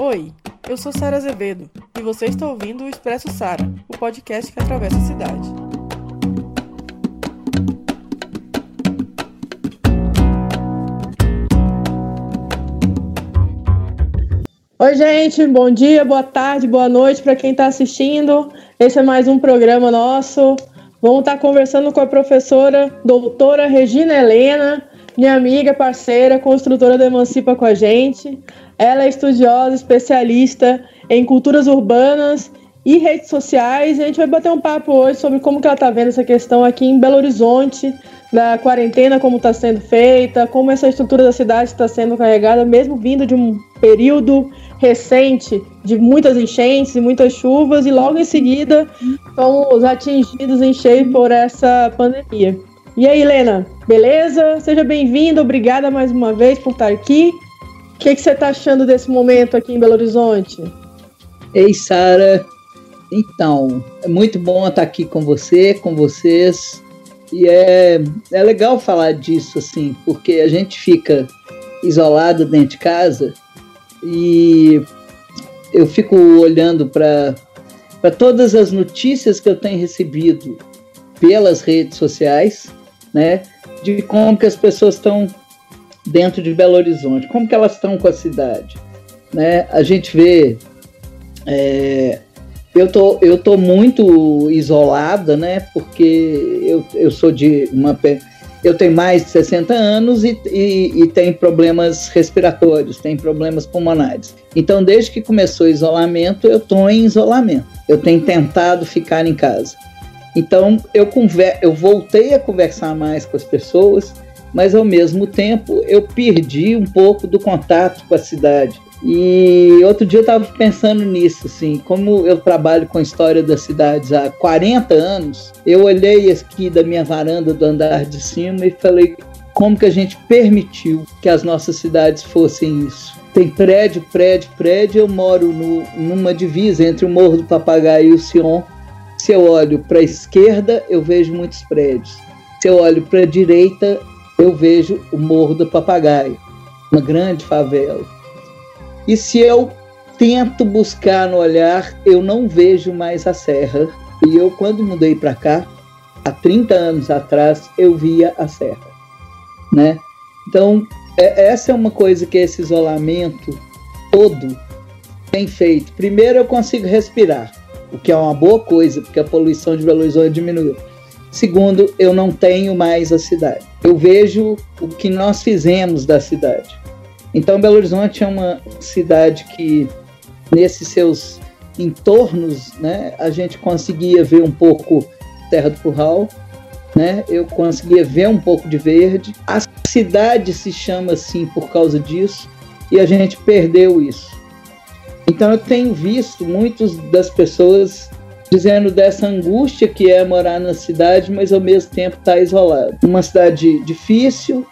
Oi, eu sou Sara Azevedo e você está ouvindo o Expresso Sara, o podcast que atravessa a cidade. Oi, gente, bom dia, boa tarde, boa noite para quem está assistindo. Esse é mais um programa nosso. Vamos estar conversando com a professora doutora Regina Helena, minha amiga, parceira, construtora da Emancipa com a gente. Ela é estudiosa, especialista em culturas urbanas e redes sociais. E a gente vai bater um papo hoje sobre como que ela está vendo essa questão aqui em Belo Horizonte, da quarentena, como está sendo feita, como essa estrutura da cidade está sendo carregada, mesmo vindo de um período recente de muitas enchentes e muitas chuvas, e logo em seguida somos atingidos em cheio por essa pandemia. E aí, Helena, beleza? Seja bem-vinda, obrigada mais uma vez por estar aqui. O que, que você está achando desse momento aqui em Belo Horizonte? Ei, Sara. Então, é muito bom estar aqui com você, com vocês. E é, é legal falar disso, assim, porque a gente fica isolado dentro de casa e eu fico olhando para todas as notícias que eu tenho recebido pelas redes sociais, né, de como que as pessoas estão dentro de Belo Horizonte, como que elas estão com a cidade, né? A gente vê é, eu tô, eu tô muito isolada, né? Porque eu, eu sou de uma. Eu tenho mais de 60 anos e, e, e tenho problemas respiratórios, tenho problemas pulmonares. Então, desde que começou o isolamento, eu estou em isolamento. Eu tenho tentado ficar em casa. Então, eu, conver, eu voltei a conversar mais com as pessoas, mas ao mesmo tempo eu perdi um pouco do contato com a cidade. E outro dia eu estava pensando nisso, assim, como eu trabalho com a história das cidades há 40 anos, eu olhei aqui da minha varanda do andar de cima e falei como que a gente permitiu que as nossas cidades fossem isso. Tem prédio, prédio, prédio, eu moro no, numa divisa entre o Morro do Papagaio e o Sion. Se eu olho para a esquerda, eu vejo muitos prédios. Se eu olho para a direita, eu vejo o Morro do Papagaio, uma grande favela. E se eu tento buscar no olhar, eu não vejo mais a serra. E eu, quando mudei para cá, há 30 anos atrás, eu via a serra. Né? Então, é, essa é uma coisa que esse isolamento todo tem feito. Primeiro, eu consigo respirar, o que é uma boa coisa, porque a poluição de Belo Horizonte diminuiu. Segundo, eu não tenho mais a cidade. Eu vejo o que nós fizemos da cidade. Então, Belo Horizonte é uma cidade que, nesses seus entornos, né, a gente conseguia ver um pouco Terra do Curral, né, eu conseguia ver um pouco de verde. A cidade se chama assim por causa disso e a gente perdeu isso. Então, eu tenho visto muitas das pessoas dizendo dessa angústia que é morar na cidade, mas ao mesmo tempo estar tá isolado. Uma cidade difícil,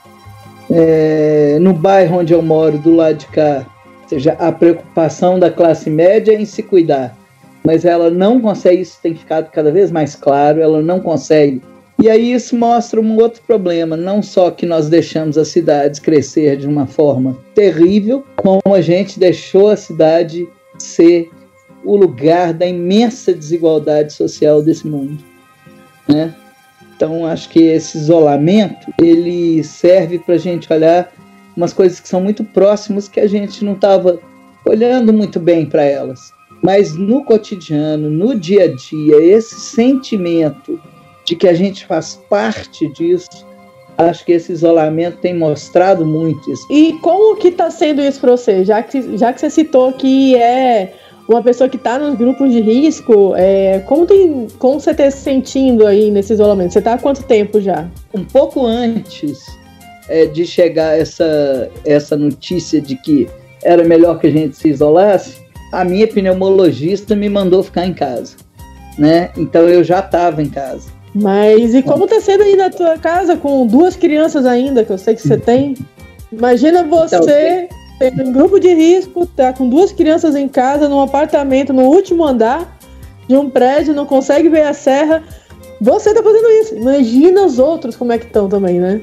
é, no bairro onde eu moro, do lado de cá, seja, a preocupação da classe média em se cuidar, mas ela não consegue, isso tem ficado cada vez mais claro, ela não consegue. E aí isso mostra um outro problema, não só que nós deixamos as cidades crescer de uma forma terrível, como a gente deixou a cidade ser o lugar da imensa desigualdade social desse mundo, né? Então, acho que esse isolamento ele serve para a gente olhar umas coisas que são muito próximas que a gente não estava olhando muito bem para elas. Mas no cotidiano, no dia a dia, esse sentimento de que a gente faz parte disso, acho que esse isolamento tem mostrado muito isso. E como que está sendo isso para você? Já que, já que você citou que é uma pessoa que está nos grupos de risco, é, como, tem, como você está se sentindo aí nesse isolamento? Você está há quanto tempo já? Um pouco antes é, de chegar essa, essa notícia de que era melhor que a gente se isolasse, a minha pneumologista me mandou ficar em casa. Né? Então eu já estava em casa. Mas e como está sendo aí na tua casa com duas crianças ainda, que eu sei que você tem? Imagina então, você então, tem um grupo de risco, tá com duas crianças em casa, num apartamento no último andar de um prédio, não consegue ver a serra. Você tá fazendo isso. Imagina os outros como é que estão também, né?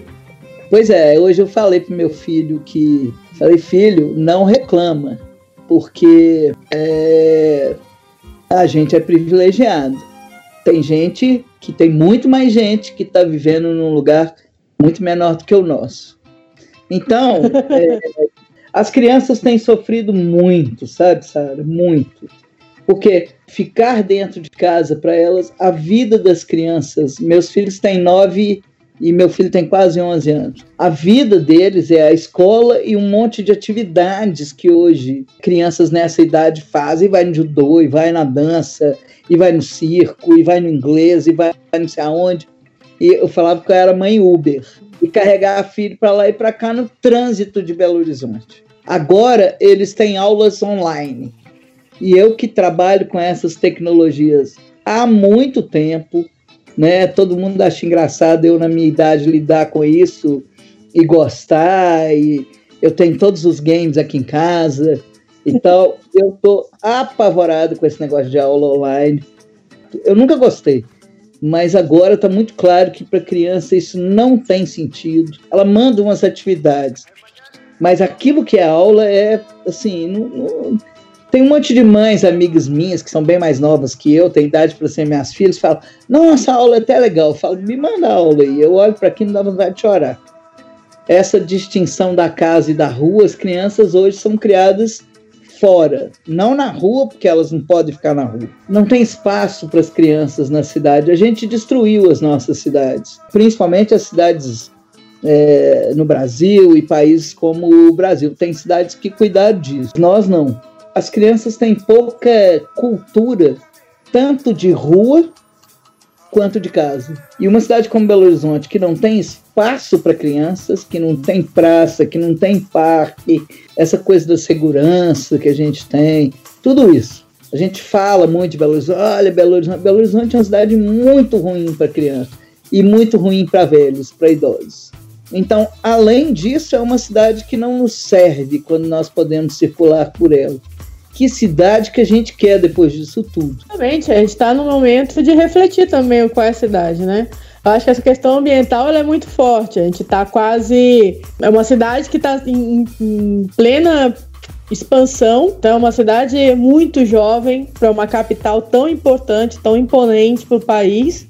Pois é, hoje eu falei pro meu filho que. Falei, filho, não reclama, porque é, a gente é privilegiado. Tem gente que tem muito mais gente que está vivendo num lugar muito menor do que o nosso. Então, é, as crianças têm sofrido muito, sabe, Sara? Muito. Porque ficar dentro de casa para elas, a vida das crianças, meus filhos têm nove e meu filho tem quase 11 anos. A vida deles é a escola e um monte de atividades que hoje crianças nessa idade fazem, vai no judô, e vai na dança, e vai no circo, e vai no inglês, e vai não sei aonde. E eu falava que eu era mãe Uber e carregar a filha para lá e para cá no trânsito de Belo Horizonte. Agora eles têm aulas online. E eu que trabalho com essas tecnologias há muito tempo, né? Todo mundo acha engraçado eu na minha idade lidar com isso e gostar e eu tenho todos os games aqui em casa. Então, eu tô apavorado com esse negócio de aula online. Eu nunca gostei, mas agora está muito claro que para criança isso não tem sentido. Ela manda umas atividades, mas aquilo que é aula é assim, não, não, tem um monte de mães, amigas minhas, que são bem mais novas que eu, têm idade para ser minhas filhas, falam: Nossa, a aula é até legal. Eu falo: Me manda a aula aí. Eu olho para aqui e não dá vontade de chorar. Essa distinção da casa e da rua, as crianças hoje são criadas fora, não na rua, porque elas não podem ficar na rua. Não tem espaço para as crianças na cidade. A gente destruiu as nossas cidades, principalmente as cidades é, no Brasil e países como o Brasil. Tem cidades que cuidaram disso. Nós não as crianças têm pouca cultura, tanto de rua quanto de casa. E uma cidade como Belo Horizonte, que não tem espaço para crianças, que não tem praça, que não tem parque, essa coisa da segurança que a gente tem, tudo isso. A gente fala muito de Belo Horizonte, olha, Belo Horizonte, Belo Horizonte é uma cidade muito ruim para crianças e muito ruim para velhos, para idosos. Então, além disso, é uma cidade que não nos serve quando nós podemos circular por ela que cidade que a gente quer depois disso tudo. Exatamente, a gente está no momento de refletir também qual é a cidade, né? Eu acho que essa questão ambiental é muito forte. A gente está quase. É uma cidade que está em, em plena expansão. Então, é uma cidade muito jovem para uma capital tão importante, tão imponente para o país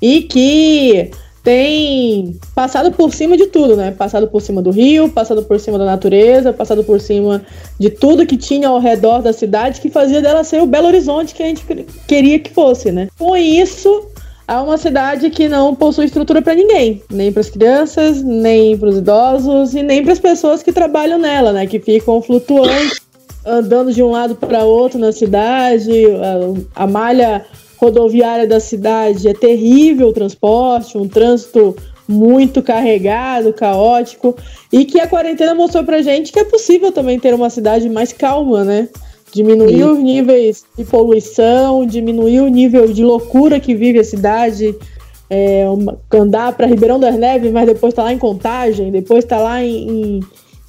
e que tem passado por cima de tudo, né? Passado por cima do rio, passado por cima da natureza, passado por cima de tudo que tinha ao redor da cidade que fazia dela ser o Belo Horizonte que a gente queria que fosse, né? Com isso, é uma cidade que não possui estrutura para ninguém, nem para as crianças, nem para os idosos e nem para as pessoas que trabalham nela, né? Que ficam flutuantes, andando de um lado para outro na cidade, a, a malha rodoviária da cidade é terrível o transporte, um trânsito muito carregado, caótico, e que a quarentena mostrou pra gente que é possível também ter uma cidade mais calma, né? Diminuir Sim. os níveis de poluição, diminuir o nível de loucura que vive a cidade, é, uma, andar para Ribeirão das Neves, mas depois tá lá em Contagem, depois tá lá em, em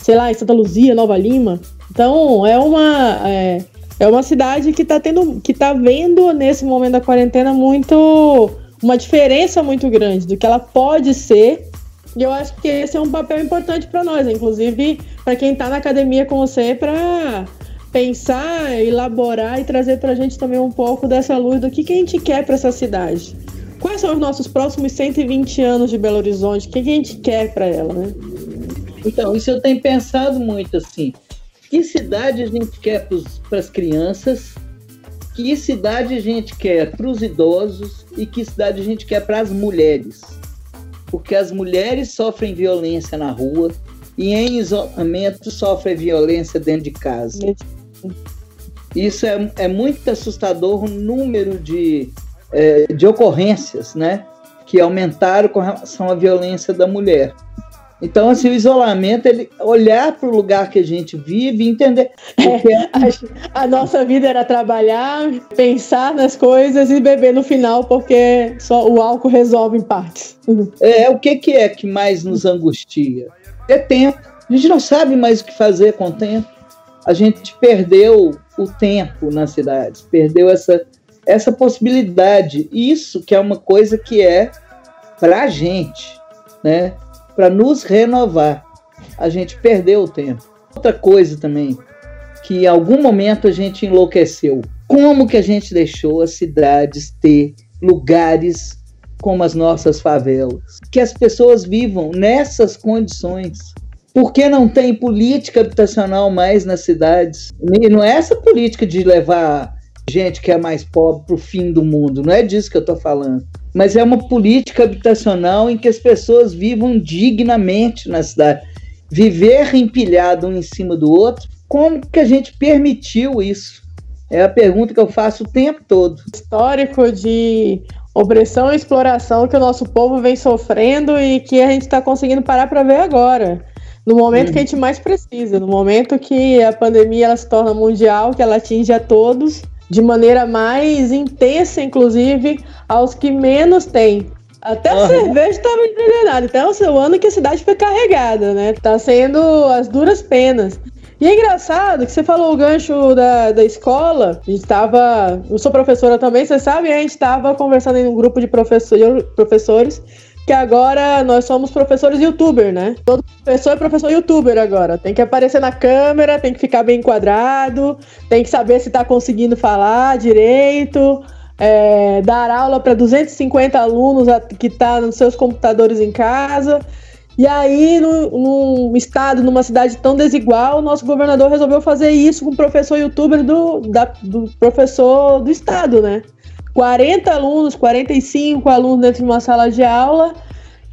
sei lá, em Santa Luzia, Nova Lima. Então, é uma. É, é uma cidade que está tendo, que tá vendo nesse momento da quarentena muito uma diferença muito grande do que ela pode ser. E eu acho que esse é um papel importante para nós, inclusive para quem está na academia com você, para pensar, elaborar e trazer para a gente também um pouco dessa luz do que, que a gente quer para essa cidade. Quais são os nossos próximos 120 anos de Belo Horizonte? O que, que a gente quer para ela, né? Então, isso eu tenho pensado muito assim que cidade a gente quer para as crianças, que cidade a gente quer para os idosos e que cidade a gente quer para as mulheres. Porque as mulheres sofrem violência na rua e em isolamento sofrem violência dentro de casa. Isso é, é muito assustador o número de, é, de ocorrências né, que aumentaram com relação à violência da mulher. Então, assim, o isolamento, ele olhar para o lugar que a gente vive e entender. É, a, a, nossa vida era trabalhar, pensar nas coisas e beber no final, porque só o álcool resolve em partes. É, o que, que é que mais nos angustia? É tempo. A gente não sabe mais o que fazer com o tempo. A gente perdeu o tempo nas cidades, perdeu essa, essa possibilidade. Isso que é uma coisa que é para a gente, né? Para nos renovar. A gente perdeu o tempo. Outra coisa também, que em algum momento a gente enlouqueceu. Como que a gente deixou as cidades ter lugares como as nossas favelas? Que as pessoas vivam nessas condições. Por que não tem política habitacional mais nas cidades? E não é essa política de levar gente que é mais pobre para o fim do mundo, não é disso que eu estou falando. Mas é uma política habitacional em que as pessoas vivam dignamente na cidade. Viver empilhado um em cima do outro, como que a gente permitiu isso? É a pergunta que eu faço o tempo todo. Histórico de opressão e exploração que o nosso povo vem sofrendo e que a gente está conseguindo parar para ver agora no momento que a gente mais precisa, no momento que a pandemia ela se torna mundial, que ela atinge a todos de maneira mais intensa, inclusive, aos que menos têm. Até a cerveja estava envenenada. Então, é o seu ano que a cidade foi carregada, né? Tá sendo as duras penas. E é engraçado que você falou o gancho da, da escola. A gente estava. Eu sou professora também, você sabe? A gente estava conversando em um grupo de professor, professores que agora nós somos professores youtuber, né? Todo professor é professor youtuber agora. Tem que aparecer na câmera, tem que ficar bem enquadrado, tem que saber se tá conseguindo falar direito, é, dar aula para 250 alunos que tá nos seus computadores em casa. E aí, num, num estado, numa cidade tão desigual, o nosso governador resolveu fazer isso com o professor youtuber do, da, do professor do estado, né? 40 alunos, 45 alunos dentro de uma sala de aula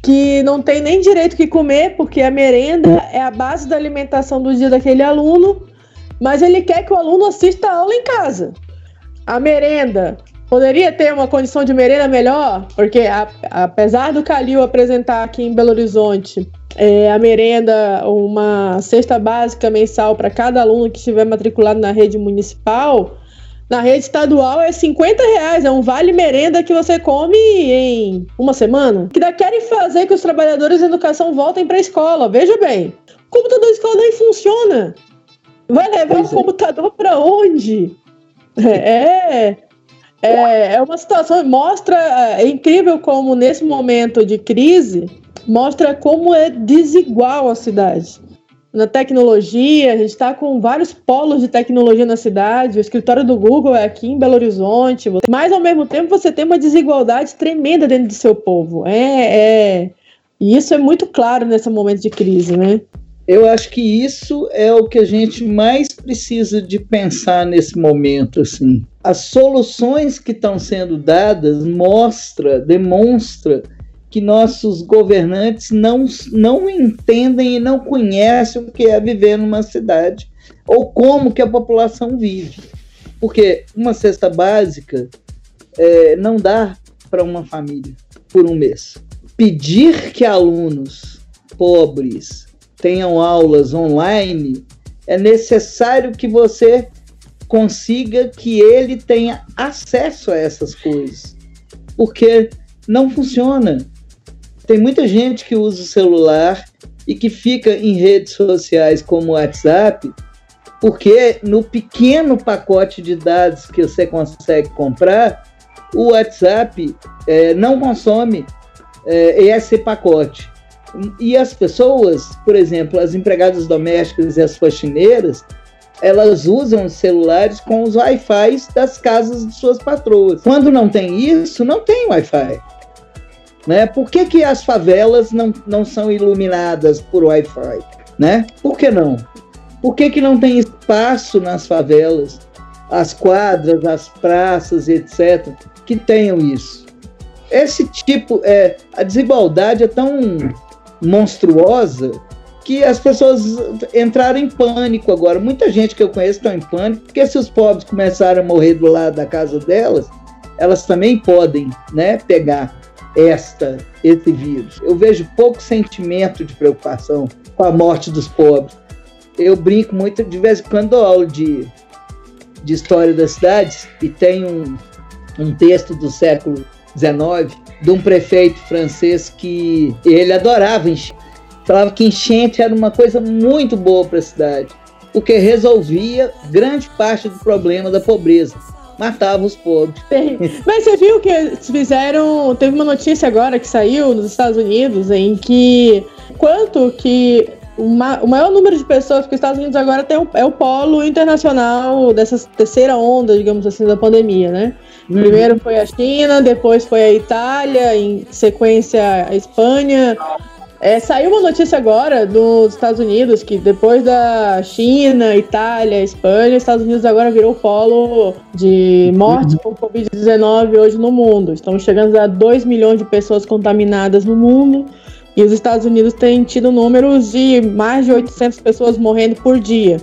que não tem nem direito que comer, porque a merenda é a base da alimentação do dia daquele aluno, mas ele quer que o aluno assista a aula em casa. A merenda poderia ter uma condição de merenda melhor, porque a, apesar do Calil apresentar aqui em Belo Horizonte é, a merenda, uma cesta básica mensal para cada aluno que estiver matriculado na rede municipal, na rede estadual é 50 reais, é um vale merenda que você come em uma semana. Que da querem fazer que os trabalhadores da educação voltem para a escola. Veja bem, o computador da escola nem funciona. Vai levar pois o é. computador para onde? É, é, é uma situação, mostra, é incrível como nesse momento de crise, mostra como é desigual a cidade na tecnologia, a gente está com vários polos de tecnologia na cidade, o escritório do Google é aqui em Belo Horizonte, mas ao mesmo tempo você tem uma desigualdade tremenda dentro do seu povo. É, é... E isso é muito claro nesse momento de crise, né? Eu acho que isso é o que a gente mais precisa de pensar nesse momento, assim. As soluções que estão sendo dadas mostra, demonstra que nossos governantes não, não entendem e não conhecem o que é viver numa cidade ou como que a população vive. Porque uma cesta básica é, não dá para uma família por um mês. Pedir que alunos pobres tenham aulas online é necessário que você consiga que ele tenha acesso a essas coisas. Porque não funciona. Tem muita gente que usa o celular e que fica em redes sociais como o WhatsApp, porque no pequeno pacote de dados que você consegue comprar, o WhatsApp é, não consome é, esse pacote. E as pessoas, por exemplo, as empregadas domésticas e as faxineiras, elas usam os celulares com os Wi-Fi das casas de suas patroas. Quando não tem isso, não tem Wi-Fi. Né? Por que, que as favelas não, não são iluminadas por Wi-Fi? Né? Por que não? Por que, que não tem espaço nas favelas, as quadras, as praças, etc., que tenham isso? Esse tipo, é, a desigualdade é tão monstruosa que as pessoas entraram em pânico agora. Muita gente que eu conheço está em pânico, porque se os pobres começarem a morrer do lado da casa delas, elas também podem né, pegar esta esse vírus. Eu vejo pouco sentimento de preocupação com a morte dos pobres. Eu brinco muito, de vez em quando dou aula de, de história das cidades e tem um, um texto do século XIX de um prefeito francês que ele adorava enchente. Falava que enchente era uma coisa muito boa para a cidade, porque resolvia grande parte do problema da pobreza matava os pobres. Mas você viu que fizeram. Teve uma notícia agora que saiu nos Estados Unidos em que quanto que o maior número de pessoas, que os Estados Unidos agora tem o, é o polo internacional dessa terceira onda, digamos assim, da pandemia, né? Uhum. Primeiro foi a China, depois foi a Itália, em sequência a Espanha. É, saiu uma notícia agora dos Estados Unidos que depois da China, Itália, Espanha, os Estados Unidos agora virou polo de mortes por Covid-19 hoje no mundo. Estamos chegando a 2 milhões de pessoas contaminadas no mundo. E os Estados Unidos têm tido números de mais de 800 pessoas morrendo por dia.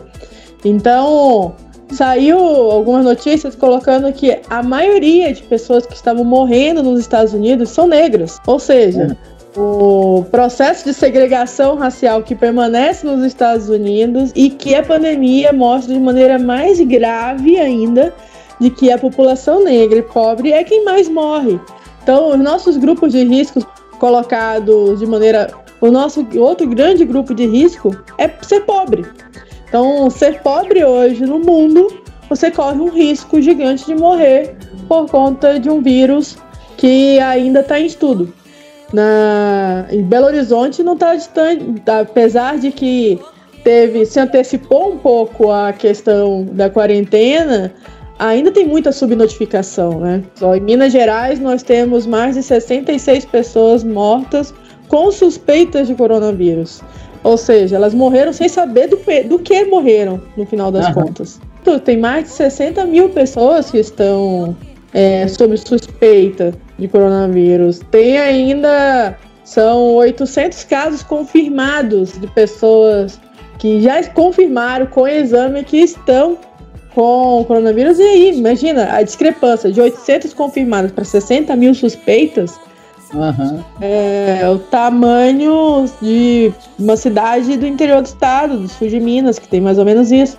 Então, saiu algumas notícias colocando que a maioria de pessoas que estavam morrendo nos Estados Unidos são negras. Ou seja, é. O processo de segregação racial que permanece nos Estados Unidos e que a pandemia mostra de maneira mais grave ainda de que a população negra e pobre é quem mais morre. Então, os nossos grupos de riscos colocados de maneira. O nosso outro grande grupo de risco é ser pobre. Então, ser pobre hoje no mundo, você corre um risco gigante de morrer por conta de um vírus que ainda está em estudo. Na, em Belo Horizonte não está distante, apesar de que teve se antecipou um pouco a questão da quarentena, ainda tem muita subnotificação, né? Só em Minas Gerais nós temos mais de 66 pessoas mortas com suspeitas de coronavírus. Ou seja, elas morreram sem saber do, do que morreram, no final das uhum. contas. Então, tem mais de 60 mil pessoas que estão é, sob suspeita de coronavírus. Tem ainda, são 800 casos confirmados de pessoas que já confirmaram com exame que estão com o coronavírus. E aí, imagina a discrepância de 800 confirmados para 60 mil suspeitas. Uhum. É o tamanho de uma cidade do interior do estado, do sul de Minas, que tem mais ou menos isso.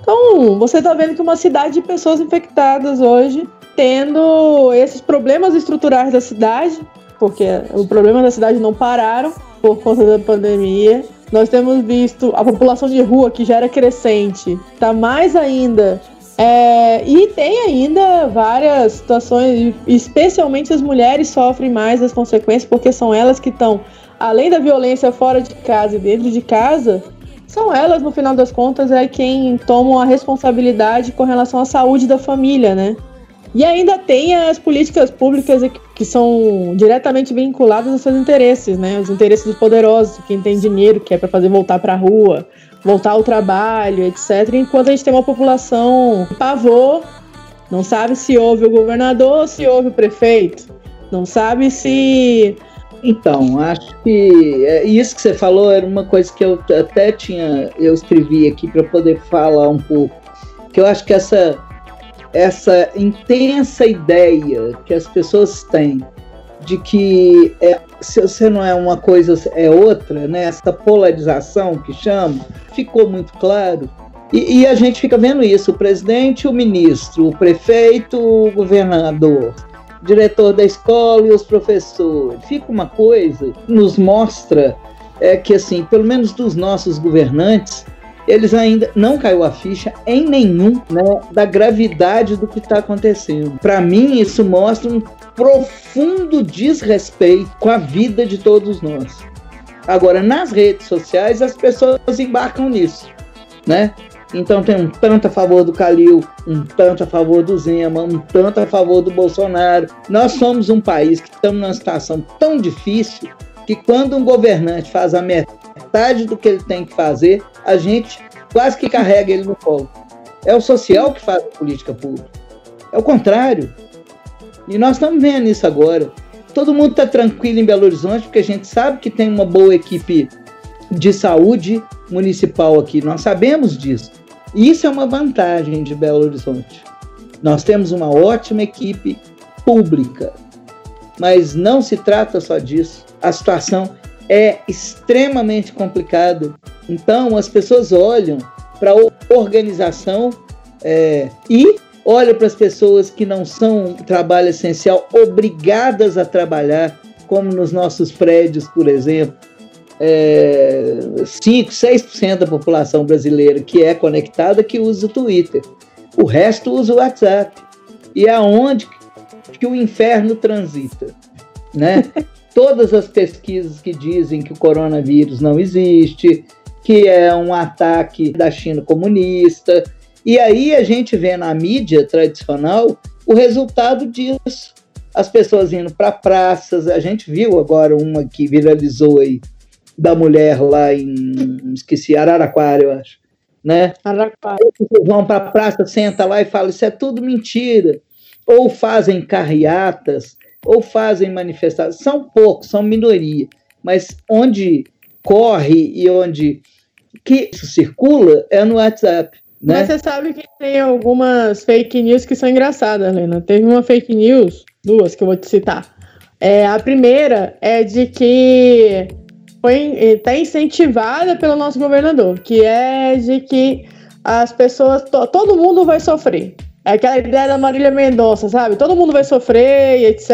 Então, você está vendo que uma cidade de pessoas infectadas hoje, tendo esses problemas estruturais da cidade, porque o problema da cidade não pararam por conta da pandemia. Nós temos visto a população de rua que já era crescente, está mais ainda. É, e tem ainda várias situações, especialmente as mulheres sofrem mais as consequências, porque são elas que estão, além da violência fora de casa e dentro de casa, são elas, no final das contas, é quem tomam a responsabilidade com relação à saúde da família, né? E ainda tem as políticas públicas que são diretamente vinculadas aos seus interesses, né? Os interesses dos poderosos, quem tem dinheiro, que é para fazer voltar para a rua, voltar ao trabalho, etc. Enquanto a gente tem uma população pavor, não sabe se houve o governador se houve o prefeito, não sabe se então, acho que é, isso que você falou era uma coisa que eu até tinha, eu escrevi aqui para poder falar um pouco, que eu acho que essa essa intensa ideia que as pessoas têm de que é, se você não é uma coisa, é outra, né? essa polarização que chama, ficou muito claro. E, e, a gente fica vendo isso: o presidente, o ministro, o prefeito, o governador, o diretor da escola e os professores. Fica uma coisa nos mostra é, que, assim, pelo menos dos nossos governantes, eles ainda não caiu a ficha em nenhum né, da gravidade do que está acontecendo. Para mim, isso mostra um profundo desrespeito com a vida de todos nós. Agora, nas redes sociais, as pessoas embarcam nisso, né? Então tem um tanto a favor do Calil, um tanto a favor do Zema, um tanto a favor do Bolsonaro. Nós somos um país que estamos numa situação tão difícil que quando um governante faz a metade do que ele tem que fazer, a gente quase que carrega ele no colo. É o social que faz a política pública. É o contrário. E nós estamos vendo isso agora. Todo mundo está tranquilo em Belo Horizonte, porque a gente sabe que tem uma boa equipe de saúde municipal aqui. Nós sabemos disso. E isso é uma vantagem de Belo Horizonte. Nós temos uma ótima equipe pública. Mas não se trata só disso. A situação é extremamente complicado. Então, as pessoas olham para a organização é, e olham para as pessoas que não são trabalho essencial, obrigadas a trabalhar, como nos nossos prédios, por exemplo. É, 5, 6% da população brasileira que é conectada que usa o Twitter. O resto usa o WhatsApp. E aonde que o inferno transita, né? todas as pesquisas que dizem que o coronavírus não existe, que é um ataque da China comunista. E aí a gente vê na mídia tradicional o resultado disso. As pessoas indo para praças, a gente viu agora uma que viralizou aí, da mulher lá em, esqueci, Araraquara, eu acho, né? Araraquara. Vão para a praça, senta lá e fala, isso é tudo mentira. Ou fazem carreatas, ou fazem manifestações. São poucos, são minoria. Mas onde corre e onde que isso circula é no WhatsApp. Né? Mas você sabe que tem algumas fake news que são engraçadas, Lena. Teve uma fake news, duas que eu vou te citar. É, a primeira é de que foi está incentivada pelo nosso governador, que é de que as pessoas, to, todo mundo vai sofrer. É aquela ideia da Marília Mendonça, sabe? Todo mundo vai sofrer, etc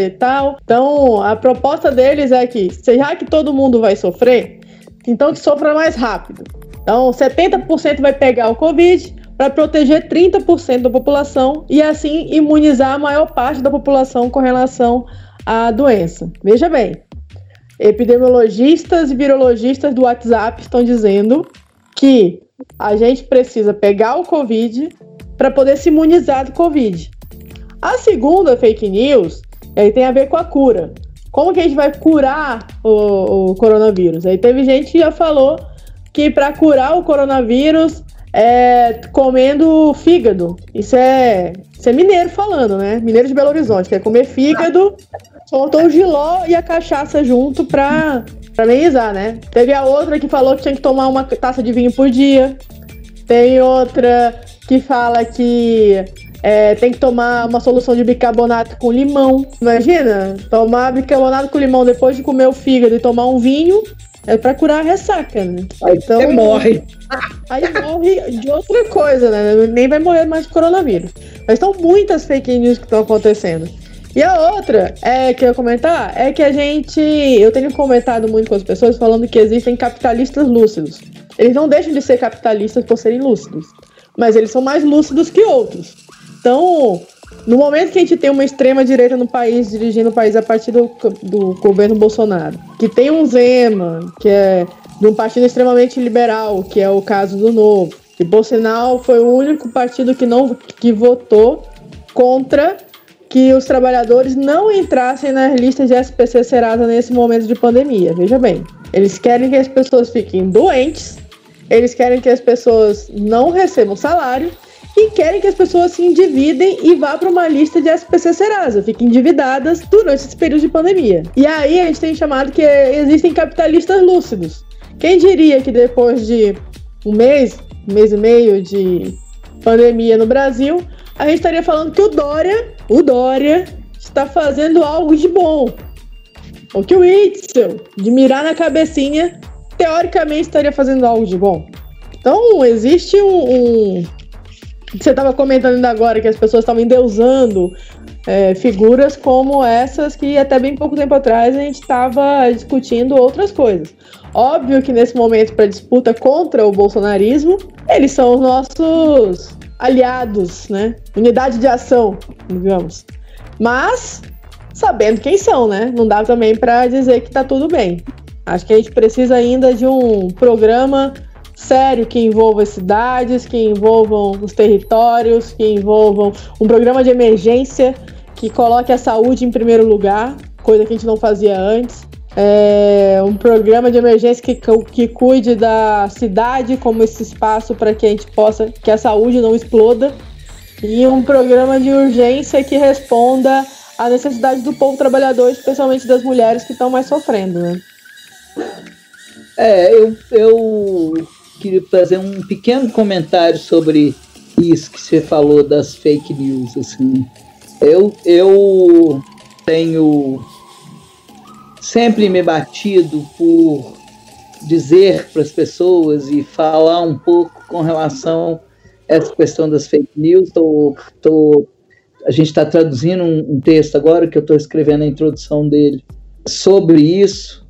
e tal. Então, a proposta deles é que, já que todo mundo vai sofrer, então que sofra mais rápido. Então, 70% vai pegar o Covid para proteger 30% da população e assim imunizar a maior parte da população com relação à doença. Veja bem, epidemiologistas e virologistas do WhatsApp estão dizendo que a gente precisa pegar o Covid para poder se imunizar do Covid. A segunda fake news aí tem a ver com a cura. Como que a gente vai curar o, o coronavírus? Aí teve gente que já falou que para curar o coronavírus é comendo fígado. Isso é, isso é mineiro falando, né? Mineiro de Belo Horizonte, quer comer fígado, soltou o giló e a cachaça junto pra, pra amenizar, né? Teve a outra que falou que tinha que tomar uma taça de vinho por dia. Tem outra que fala que é, tem que tomar uma solução de bicarbonato com limão. Imagina, tomar bicarbonato com limão depois de comer o fígado e tomar um vinho é pra curar a ressaca, né? Aí então, você morre. Aí morre de outra coisa, né? Nem vai morrer mais de coronavírus. Mas são muitas fake news que estão acontecendo. E a outra é que eu ia comentar é que a gente. Eu tenho comentado muito com as pessoas falando que existem capitalistas lúcidos. Eles não deixam de ser capitalistas por serem lúcidos. Mas eles são mais lúcidos que outros. Então, no momento que a gente tem uma extrema-direita no país, dirigindo o país a partir do, do governo Bolsonaro, que tem um Zema, que é de um partido extremamente liberal, que é o caso do Novo, e Bolsonaro foi o único partido que não que votou contra que os trabalhadores não entrassem nas listas de SPC Serasa nesse momento de pandemia. Veja bem, eles querem que as pessoas fiquem doentes, eles querem que as pessoas não recebam salário e querem que as pessoas se endividem e vá para uma lista de SPC Serasa, fiquem endividadas durante esse período de pandemia. E aí a gente tem chamado que existem capitalistas lúcidos. Quem diria que depois de um mês, um mês e meio de pandemia no Brasil, a gente estaria falando que o Dória, o Dória, está fazendo algo de bom. Ou que o Itzel, de mirar na cabecinha, teoricamente estaria fazendo algo de bom. Então, existe um, um você estava comentando ainda agora que as pessoas estavam endeusando é, figuras como essas que até bem pouco tempo atrás a gente estava discutindo outras coisas. Óbvio que nesse momento para disputa contra o bolsonarismo, eles são os nossos aliados, né? Unidade de ação, digamos. Mas sabendo quem são, né? Não dá também para dizer que está tudo bem. Acho que a gente precisa ainda de um programa sério que envolva as cidades, que envolvam os territórios, que envolvam um programa de emergência que coloque a saúde em primeiro lugar, coisa que a gente não fazia antes. É um programa de emergência que, que cuide da cidade como esse espaço para que a gente possa, que a saúde não exploda. E um programa de urgência que responda à necessidade do povo trabalhador, especialmente das mulheres que estão mais sofrendo, né? É, eu, eu queria fazer um pequeno comentário sobre isso que você falou das fake news. Assim. Eu, eu tenho sempre me batido por dizer para as pessoas e falar um pouco com relação a essa questão das fake news. Tô, tô, a gente está traduzindo um, um texto agora que eu estou escrevendo a introdução dele sobre isso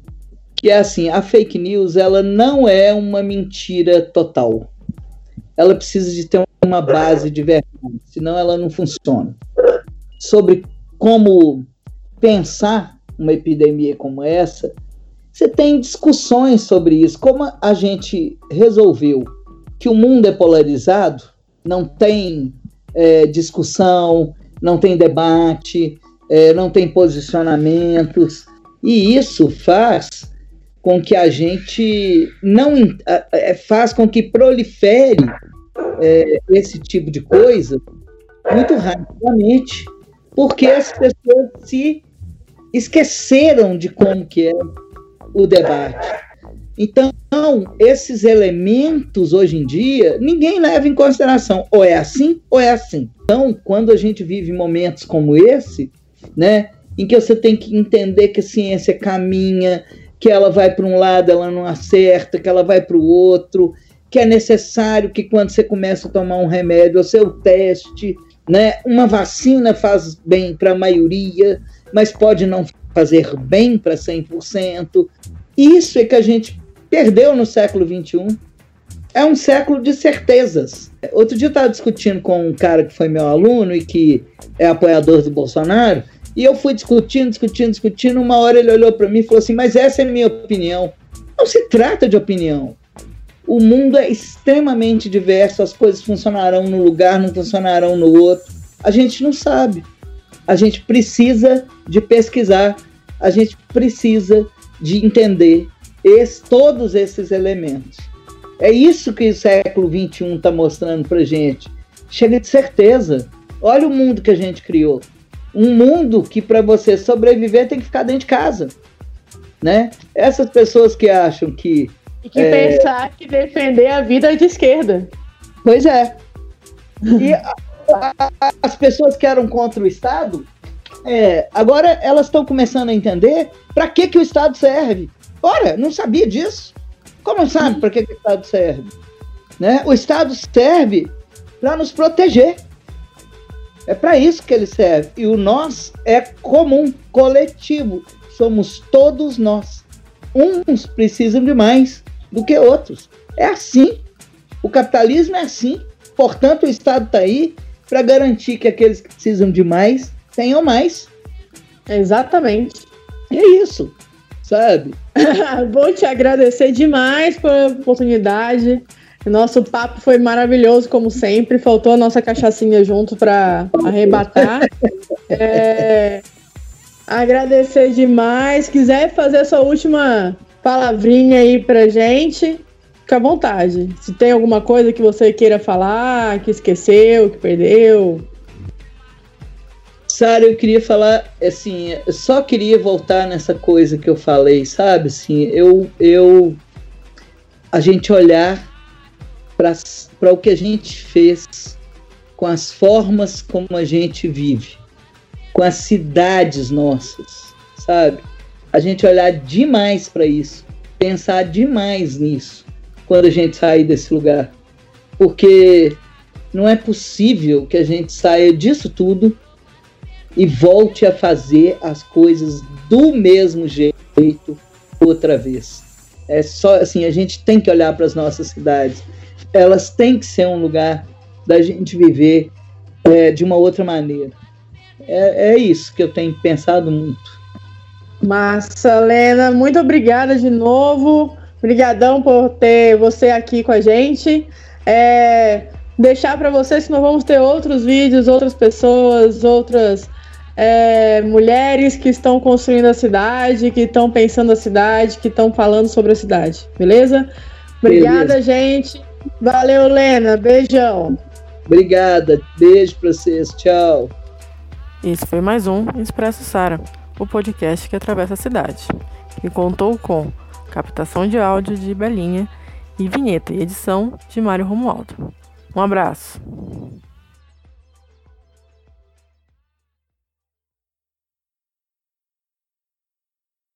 que é assim, a fake news ela não é uma mentira total. Ela precisa de ter uma base de verdade, senão ela não funciona. Sobre como pensar uma epidemia como essa, você tem discussões sobre isso. Como a gente resolveu que o mundo é polarizado, não tem é, discussão, não tem debate, é, não tem posicionamentos, e isso faz com que a gente não é, faz com que prolifere é, esse tipo de coisa muito rapidamente, porque as pessoas se esqueceram de como que é o debate. Então, esses elementos hoje em dia, ninguém leva em consideração. Ou é assim, ou é assim. Então, quando a gente vive momentos como esse, né, em que você tem que entender que a ciência caminha, que ela vai para um lado, ela não acerta, que ela vai para o outro, que é necessário que quando você começa a tomar um remédio, o seu teste, né, uma vacina faz bem para a maioria, mas pode não fazer bem para 100%. Isso é que a gente perdeu no século XXI. É um século de certezas. Outro dia eu estava discutindo com um cara que foi meu aluno e que é apoiador do Bolsonaro, e eu fui discutindo, discutindo, discutindo. Uma hora ele olhou para mim e falou assim: Mas essa é a minha opinião. Não se trata de opinião. O mundo é extremamente diverso, as coisas funcionarão num lugar, não funcionarão no outro. A gente não sabe. A gente precisa de pesquisar, a gente precisa de entender esse, todos esses elementos. É isso que o século XXI está mostrando para gente. Chega de certeza. Olha o mundo que a gente criou. Um mundo que para você sobreviver tem que ficar dentro de casa. Né? Essas pessoas que acham que. E que é... pensar que defender a vida é de esquerda. Pois é. E a, a, as pessoas que eram contra o Estado, é, agora elas estão começando a entender para que, que o Estado serve. Ora, não sabia disso. Como sabe para que, que o Estado serve? Né? O Estado serve para nos proteger. É para isso que ele serve. E o nós é comum, coletivo. Somos todos nós. Uns precisam de mais do que outros. É assim. O capitalismo é assim. Portanto, o Estado está aí para garantir que aqueles que precisam de mais tenham mais. Exatamente. É isso, sabe? Vou te agradecer demais pela oportunidade. Nosso papo foi maravilhoso, como sempre. Faltou a nossa cachaçinha junto para arrebatar. é, agradecer demais. Quiser fazer sua última palavrinha aí pra gente, fica à vontade. Se tem alguma coisa que você queira falar, que esqueceu, que perdeu, Sara, eu queria falar, assim, só queria voltar nessa coisa que eu falei, sabe? Assim, eu, eu a gente olhar para o que a gente fez com as formas como a gente vive, com as cidades nossas, sabe? A gente olhar demais para isso, pensar demais nisso quando a gente sair desse lugar, porque não é possível que a gente saia disso tudo e volte a fazer as coisas do mesmo jeito outra vez. É só assim, a gente tem que olhar para as nossas cidades. Elas têm que ser um lugar da gente viver é, de uma outra maneira. É, é isso que eu tenho pensado muito. Massa, Lena, muito obrigada de novo. Obrigadão por ter você aqui com a gente. É, deixar para vocês que nós vamos ter outros vídeos, outras pessoas, outras é, mulheres que estão construindo a cidade, que estão pensando a cidade, que estão falando sobre a cidade, beleza? Obrigada, beleza. gente. Valeu, Lena. Beijão. Obrigada. Beijo para vocês. Tchau. Esse foi mais um Expresso Sara, o podcast que atravessa a cidade, que contou com captação de áudio de Belinha e vinheta e edição de Mário Romualdo. Um abraço.